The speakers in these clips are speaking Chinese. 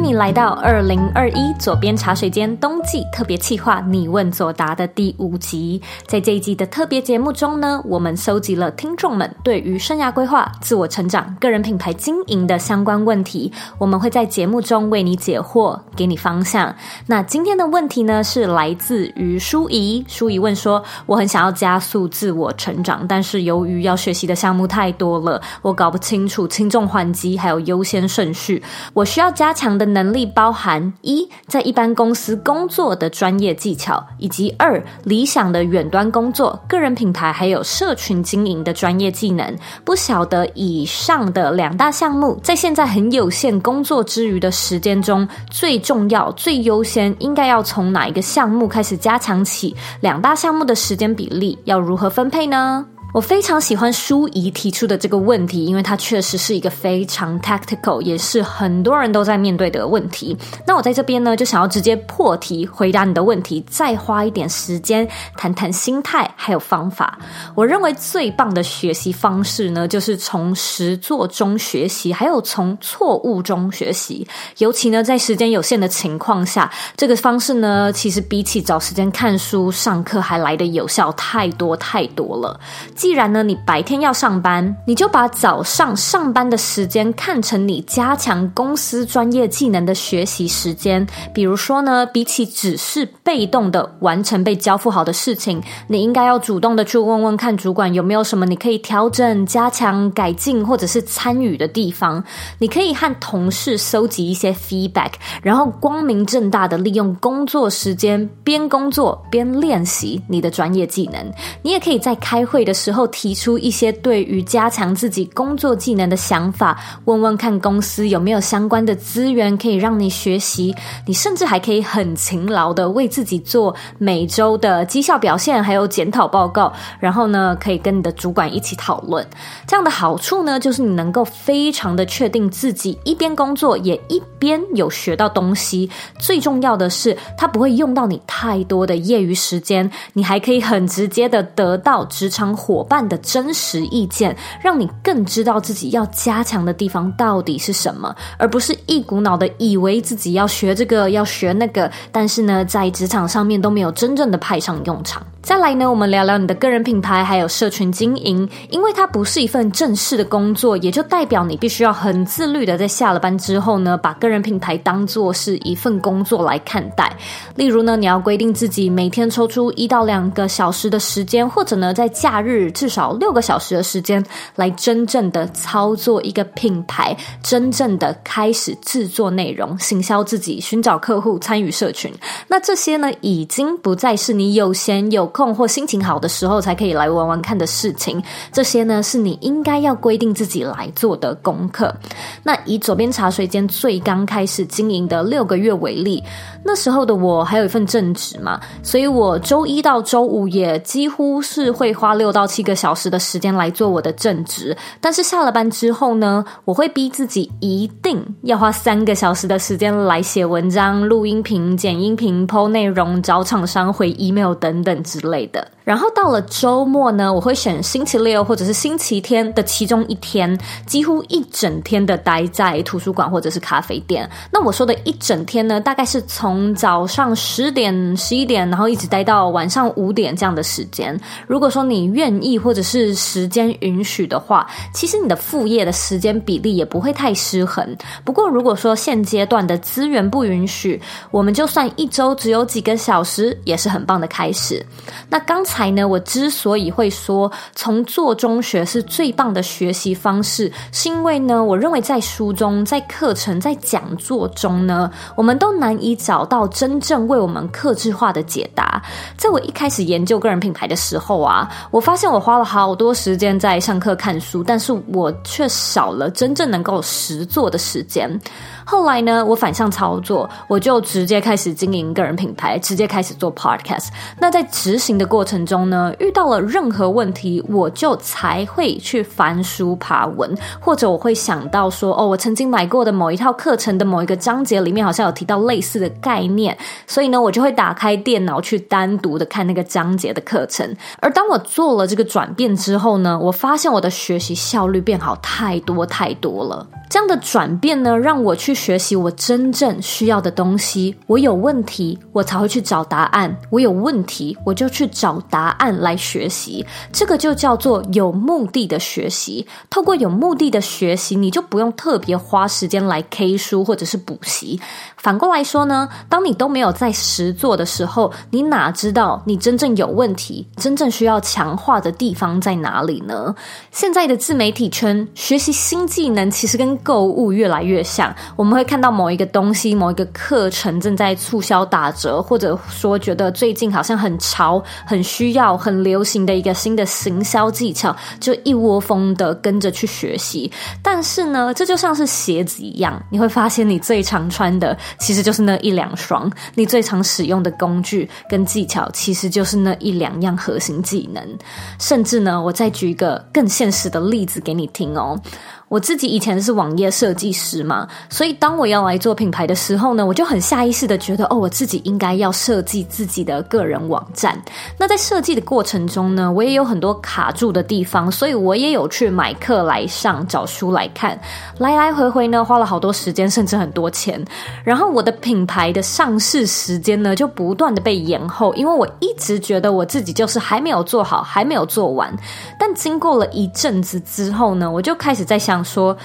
迎你来到二零二一左边茶水间冬季特别企划“你问左答”的第五集。在这一集的特别节目中呢，我们搜集了听众们对于生涯规划、自我成长、个人品牌经营的相关问题，我们会在节目中为你解惑，给你方向。那今天的问题呢，是来自于舒怡。舒怡问说：“我很想要加速自我成长，但是由于要学习的项目太多了，我搞不清楚轻重缓急，还有优先顺序。我需要加强的能力包含：一，在一般公司工作的专业技巧，以及二，理想的远端工作、个人品牌还有社群经营的专业技能。不晓得以上的两大项目，在现在很有限工作之余的时间中，最重要、最优先，应该要从哪一个项目开始加强起？两大项目的时间比例要如何分配呢？”我非常喜欢舒怡提出的这个问题，因为它确实是一个非常 tactical，也是很多人都在面对的问题。那我在这边呢，就想要直接破题回答你的问题，再花一点时间谈谈心态还有方法。我认为最棒的学习方式呢，就是从实作中学习，还有从错误中学习。尤其呢，在时间有限的情况下，这个方式呢，其实比起找时间看书、上课还来得有效太多太多了。既然呢，你白天要上班，你就把早上上班的时间看成你加强公司专业技能的学习时间。比如说呢，比起只是被动的完成被交付好的事情，你应该要主动的去问问看主管有没有什么你可以调整、加强、改进或者是参与的地方。你可以和同事搜集一些 feedback，然后光明正大的利用工作时间边工作边练习你的专业技能。你也可以在开会的时候。然后提出一些对于加强自己工作技能的想法，问问看公司有没有相关的资源可以让你学习。你甚至还可以很勤劳的为自己做每周的绩效表现，还有检讨报告。然后呢，可以跟你的主管一起讨论。这样的好处呢，就是你能够非常的确定自己一边工作也一边有学到东西。最重要的是，它不会用到你太多的业余时间，你还可以很直接的得到职场伙伙伴的真实意见，让你更知道自己要加强的地方到底是什么，而不是一股脑的以为自己要学这个要学那个，但是呢，在职场上面都没有真正的派上用场。再来呢，我们聊聊你的个人品牌还有社群经营，因为它不是一份正式的工作，也就代表你必须要很自律的在下了班之后呢，把个人品牌当作是一份工作来看待。例如呢，你要规定自己每天抽出一到两个小时的时间，或者呢，在假日。至少六个小时的时间，来真正的操作一个品牌，真正的开始制作内容、行销自己、寻找客户、参与社群。那这些呢，已经不再是你有闲有空或心情好的时候才可以来玩玩看的事情。这些呢，是你应该要规定自己来做的功课。那以左边茶水间最刚开始经营的六个月为例，那时候的我还有一份正职嘛，所以我周一到周五也几乎是会花六到七。个小时的时间来做我的正职，但是下了班之后呢，我会逼自己一定要花三个小时的时间来写文章、录音频、剪音频、po 内容、找厂商、回 email 等等之之类的。然后到了周末呢，我会选星期六或者是星期天的其中一天，几乎一整天的待在图书馆或者是咖啡店。那我说的一整天呢，大概是从早上十点、十一点，然后一直待到晚上五点这样的时间。如果说你愿意或者是时间允许的话，其实你的副业的时间比例也不会太失衡。不过如果说现阶段的资源不允许，我们就算一周只有几个小时，也是很棒的开始。那刚才。才呢，我之所以会说从做中学是最棒的学习方式，是因为呢，我认为在书中、在课程、在讲座中呢，我们都难以找到真正为我们客制化的解答。在我一开始研究个人品牌的时候啊，我发现我花了好多时间在上课看书，但是我却少了真正能够实做的时间。后来呢，我反向操作，我就直接开始经营个人品牌，直接开始做 podcast。那在执行的过程中呢，遇到了任何问题，我就才会去翻书爬文，或者我会想到说，哦，我曾经买过的某一套课程的某一个章节里面好像有提到类似的概念，所以呢，我就会打开电脑去单独的看那个章节的课程。而当我做了这个转变之后呢，我发现我的学习效率变好太多太多了。这样的转变呢，让我去学习我真正需要的东西。我有问题，我才会去找答案。我有问题，我就去找答案来学习。这个就叫做有目的的学习。透过有目的的学习，你就不用特别花时间来 K 书或者是补习。反过来说呢，当你都没有在实做的时候，你哪知道你真正有问题、真正需要强化的地方在哪里呢？现在的自媒体圈，学习新技能其实跟购物越来越像，我们会看到某一个东西、某一个课程正在促销打折，或者说觉得最近好像很潮、很需要、很流行的一个新的行销技巧，就一窝蜂的跟着去学习。但是呢，这就像是鞋子一样，你会发现你最常穿的其实就是那一两双，你最常使用的工具跟技巧其实就是那一两样核心技能。甚至呢，我再举一个更现实的例子给你听哦。我自己以前是网页设计师嘛，所以当我要来做品牌的时候呢，我就很下意识的觉得，哦，我自己应该要设计自己的个人网站。那在设计的过程中呢，我也有很多卡住的地方，所以我也有去买课来上，找书来看，来来回回呢，花了好多时间，甚至很多钱。然后我的品牌的上市时间呢，就不断的被延后，因为我一直觉得我自己就是还没有做好，还没有做完。但经过了一阵子之后呢，我就开始在想。说。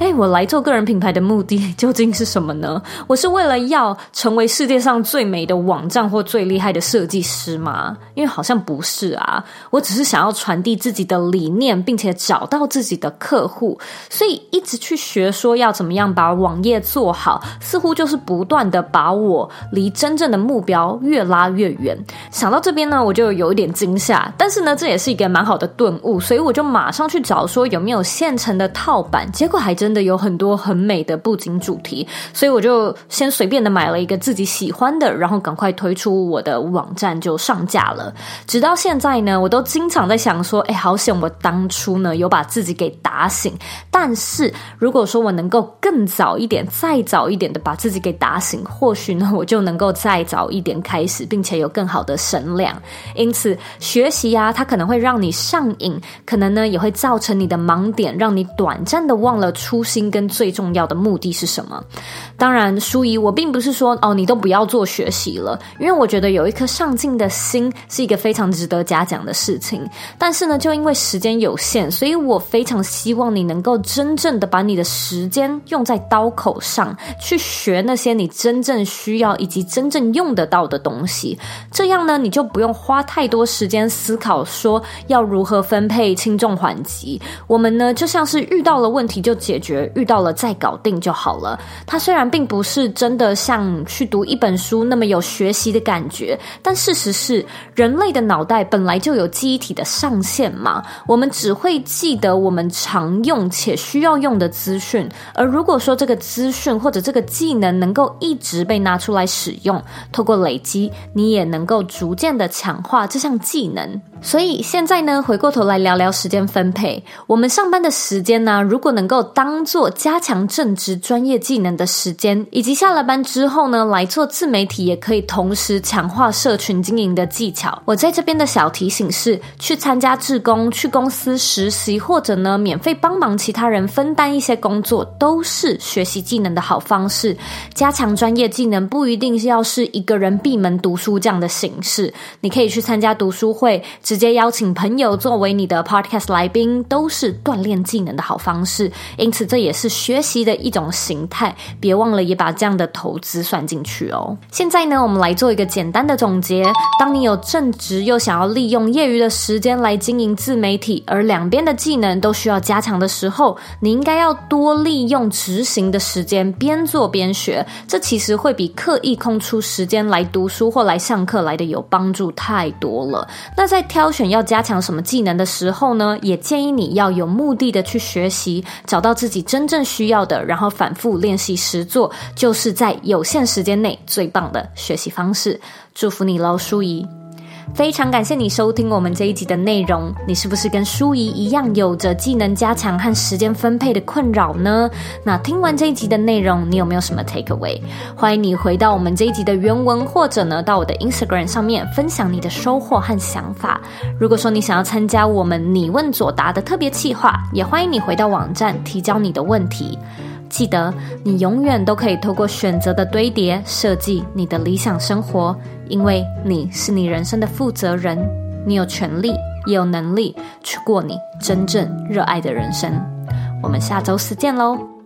哎，我来做个人品牌的目的究竟是什么呢？我是为了要成为世界上最美的网站或最厉害的设计师吗？因为好像不是啊，我只是想要传递自己的理念，并且找到自己的客户，所以一直去学说要怎么样把网页做好，似乎就是不断的把我离真正的目标越拉越远。想到这边呢，我就有一点惊吓，但是呢，这也是一个蛮好的顿悟，所以我就马上去找说有没有现成的套版，结果还真。真的有很多很美的布景主题，所以我就先随便的买了一个自己喜欢的，然后赶快推出我的网站就上架了。直到现在呢，我都经常在想说，哎，好险我当初呢有把自己给打醒。但是如果说我能够更早一点、再早一点的把自己给打醒，或许呢我就能够再早一点开始，并且有更好的声量。因此，学习呀，它可能会让你上瘾，可能呢也会造成你的盲点，让你短暂的忘了出。初心跟最重要的目的是什么？当然，书怡，我并不是说哦，你都不要做学习了，因为我觉得有一颗上进的心是一个非常值得嘉奖的事情。但是呢，就因为时间有限，所以我非常希望你能够真正的把你的时间用在刀口上，去学那些你真正需要以及真正用得到的东西。这样呢，你就不用花太多时间思考说要如何分配轻重缓急。我们呢，就像是遇到了问题就解决。遇到了再搞定就好了。它虽然并不是真的像去读一本书那么有学习的感觉，但事实是，人类的脑袋本来就有记忆体的上限嘛。我们只会记得我们常用且需要用的资讯，而如果说这个资讯或者这个技能能够一直被拿出来使用，透过累积，你也能够逐渐的强化这项技能。所以现在呢，回过头来聊聊时间分配。我们上班的时间呢，如果能够当做加强正职专业技能的时间，以及下了班之后呢，来做自媒体，也可以同时强化社群经营的技巧。我在这边的小提醒是，去参加志工、去公司实习，或者呢，免费帮忙其他人分担一些工作，都是学习技能的好方式。加强专业技能不一定是要是一个人闭门读书这样的形式，你可以去参加读书会。直接邀请朋友作为你的 podcast 来宾，都是锻炼技能的好方式。因此，这也是学习的一种形态。别忘了也把这样的投资算进去哦。现在呢，我们来做一个简单的总结。当你有正职又想要利用业余的时间来经营自媒体，而两边的技能都需要加强的时候，你应该要多利用执行的时间，边做边学。这其实会比刻意空出时间来读书或来上课来的有帮助太多了。那在挑挑选要加强什么技能的时候呢，也建议你要有目的的去学习，找到自己真正需要的，然后反复练习实做，就是在有限时间内最棒的学习方式。祝福你喽，淑怡。非常感谢你收听我们这一集的内容。你是不是跟舒怡一样，有着技能加强和时间分配的困扰呢？那听完这一集的内容，你有没有什么 take away？欢迎你回到我们这一集的原文，或者呢，到我的 Instagram 上面分享你的收获和想法。如果说你想要参加我们你问左答的特别企划，也欢迎你回到网站提交你的问题。记得，你永远都可以透过选择的堆叠设计你的理想生活，因为你是你人生的负责人，你有权利也有能力去过你真正热爱的人生。我们下周四见喽！